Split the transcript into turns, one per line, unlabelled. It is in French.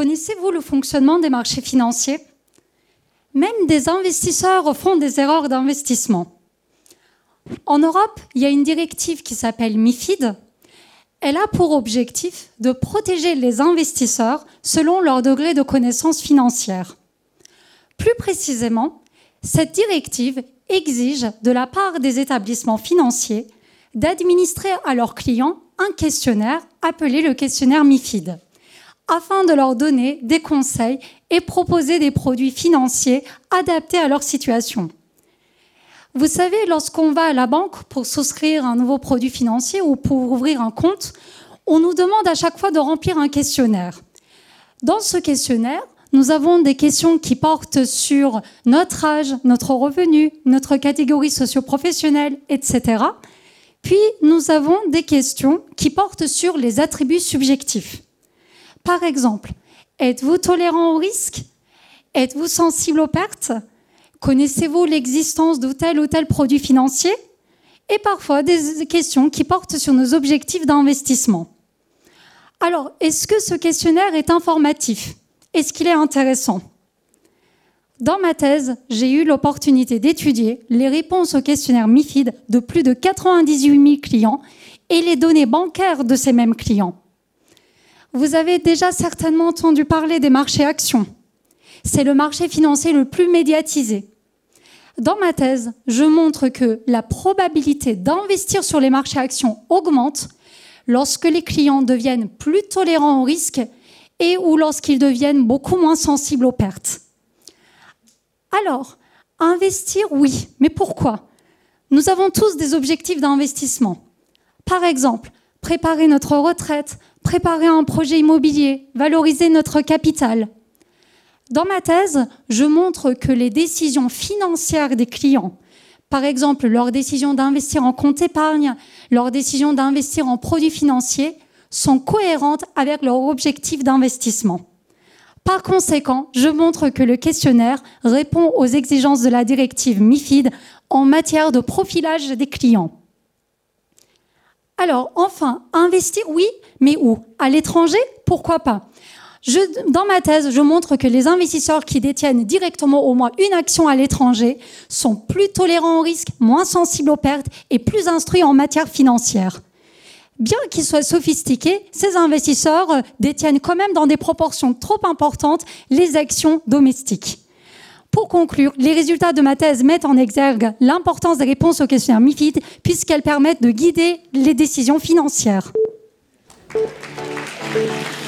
Connaissez-vous le fonctionnement des marchés financiers? Même des investisseurs font des erreurs d'investissement. En Europe, il y a une directive qui s'appelle MIFID. Elle a pour objectif de protéger les investisseurs selon leur degré de connaissance financière. Plus précisément, cette directive exige de la part des établissements financiers d'administrer à leurs clients un questionnaire appelé le questionnaire MIFID afin de leur donner des conseils et proposer des produits financiers adaptés à leur situation. Vous savez, lorsqu'on va à la banque pour souscrire un nouveau produit financier ou pour ouvrir un compte, on nous demande à chaque fois de remplir un questionnaire. Dans ce questionnaire, nous avons des questions qui portent sur notre âge, notre revenu, notre catégorie socio-professionnelle, etc. Puis nous avons des questions qui portent sur les attributs subjectifs. Par exemple, êtes-vous tolérant au risque? Êtes-vous sensible aux pertes? Connaissez-vous l'existence de tel ou tel produit financier? Et parfois des questions qui portent sur nos objectifs d'investissement. Alors, est-ce que ce questionnaire est informatif? Est-ce qu'il est intéressant? Dans ma thèse, j'ai eu l'opportunité d'étudier les réponses au questionnaire MIFID de plus de 98 000 clients et les données bancaires de ces mêmes clients. Vous avez déjà certainement entendu parler des marchés actions. C'est le marché financier le plus médiatisé. Dans ma thèse, je montre que la probabilité d'investir sur les marchés actions augmente lorsque les clients deviennent plus tolérants au risque et ou lorsqu'ils deviennent beaucoup moins sensibles aux pertes. Alors, investir, oui, mais pourquoi? Nous avons tous des objectifs d'investissement. Par exemple, préparer notre retraite, préparer un projet immobilier, valoriser notre capital. Dans ma thèse, je montre que les décisions financières des clients, par exemple leur décision d'investir en compte épargne, leur décision d'investir en produits financiers, sont cohérentes avec leur objectif d'investissement. Par conséquent, je montre que le questionnaire répond aux exigences de la directive MIFID en matière de profilage des clients. Alors, enfin, investir, oui, mais où? À l'étranger? Pourquoi pas? Dans ma thèse, je montre que les investisseurs qui détiennent directement au moins une action à l'étranger sont plus tolérants au risque, moins sensibles aux pertes et plus instruits en matière financière. Bien qu'ils soient sophistiqués, ces investisseurs euh, détiennent quand même dans des proportions trop importantes les actions domestiques. Pour conclure, les résultats de ma thèse mettent en exergue l'importance des réponses aux questionnaires MIFID puisqu'elles permettent de guider les décisions financières. Thank you.